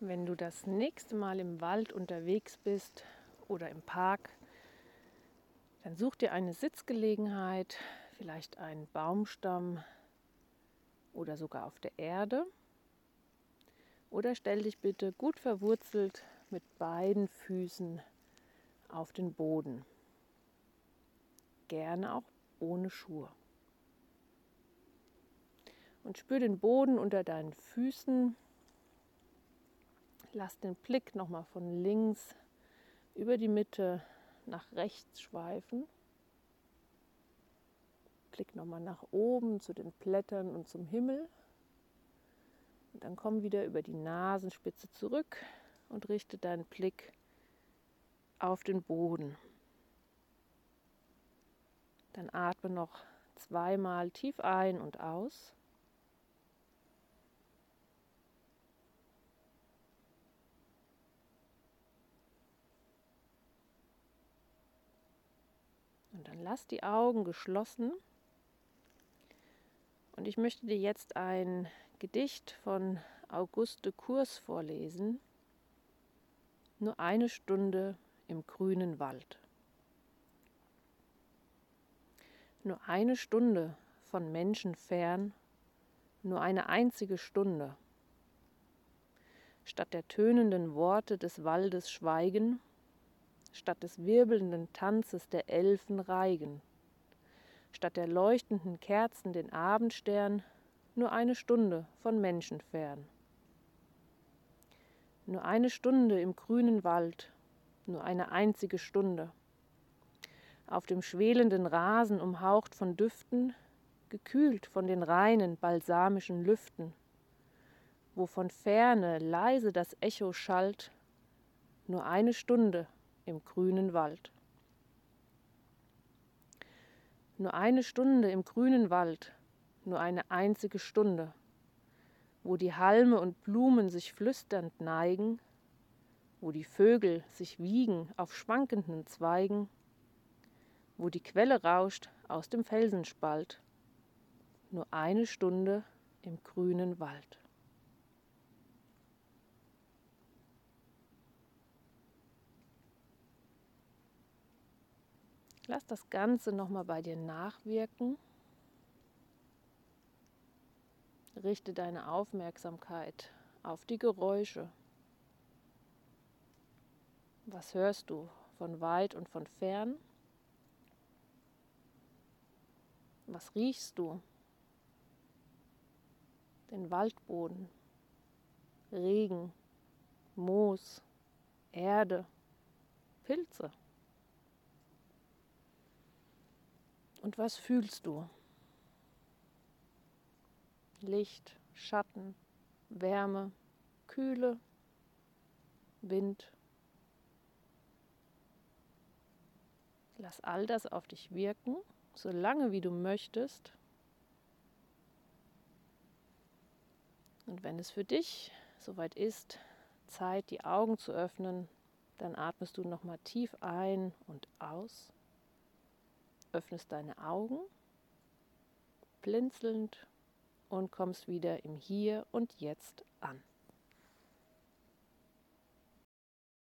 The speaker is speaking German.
Wenn du das nächste Mal im Wald unterwegs bist oder im Park, dann such dir eine Sitzgelegenheit, vielleicht einen Baumstamm oder sogar auf der Erde. Oder stell dich bitte gut verwurzelt mit beiden Füßen auf den Boden. Gerne auch ohne Schuhe. Und spür den Boden unter deinen Füßen Lass den Blick nochmal von links über die Mitte nach rechts schweifen. Blick nochmal nach oben zu den Blättern und zum Himmel. Und dann komm wieder über die Nasenspitze zurück und richte deinen Blick auf den Boden. Dann atme noch zweimal tief ein und aus. Dann lass die Augen geschlossen. Und ich möchte dir jetzt ein Gedicht von Auguste Kurs vorlesen. Nur eine Stunde im grünen Wald. Nur eine Stunde von Menschen fern, nur eine einzige Stunde. Statt der tönenden Worte des Waldes Schweigen statt des wirbelnden Tanzes der Elfen Reigen, statt der leuchtenden Kerzen den Abendstern, nur eine Stunde von Menschen fern. Nur eine Stunde im grünen Wald, nur eine einzige Stunde. Auf dem schwelenden Rasen umhaucht von Düften, gekühlt von den reinen balsamischen Lüften, wo von ferne leise das Echo schallt, nur eine Stunde im grünen Wald. Nur eine Stunde im grünen Wald, nur eine einzige Stunde, wo die Halme und Blumen sich flüsternd neigen, wo die Vögel sich wiegen auf schwankenden Zweigen, wo die Quelle rauscht aus dem Felsenspalt, nur eine Stunde im grünen Wald. Lass das Ganze nochmal bei dir nachwirken. Richte deine Aufmerksamkeit auf die Geräusche. Was hörst du von weit und von fern? Was riechst du? Den Waldboden, Regen, Moos, Erde, Pilze. Und was fühlst du? Licht, Schatten, Wärme, Kühle, Wind. Lass all das auf dich wirken, so lange wie du möchtest. Und wenn es für dich soweit ist, Zeit, die Augen zu öffnen, dann atmest du nochmal tief ein und aus öffnest deine Augen, blinzelnd und kommst wieder im Hier und Jetzt an.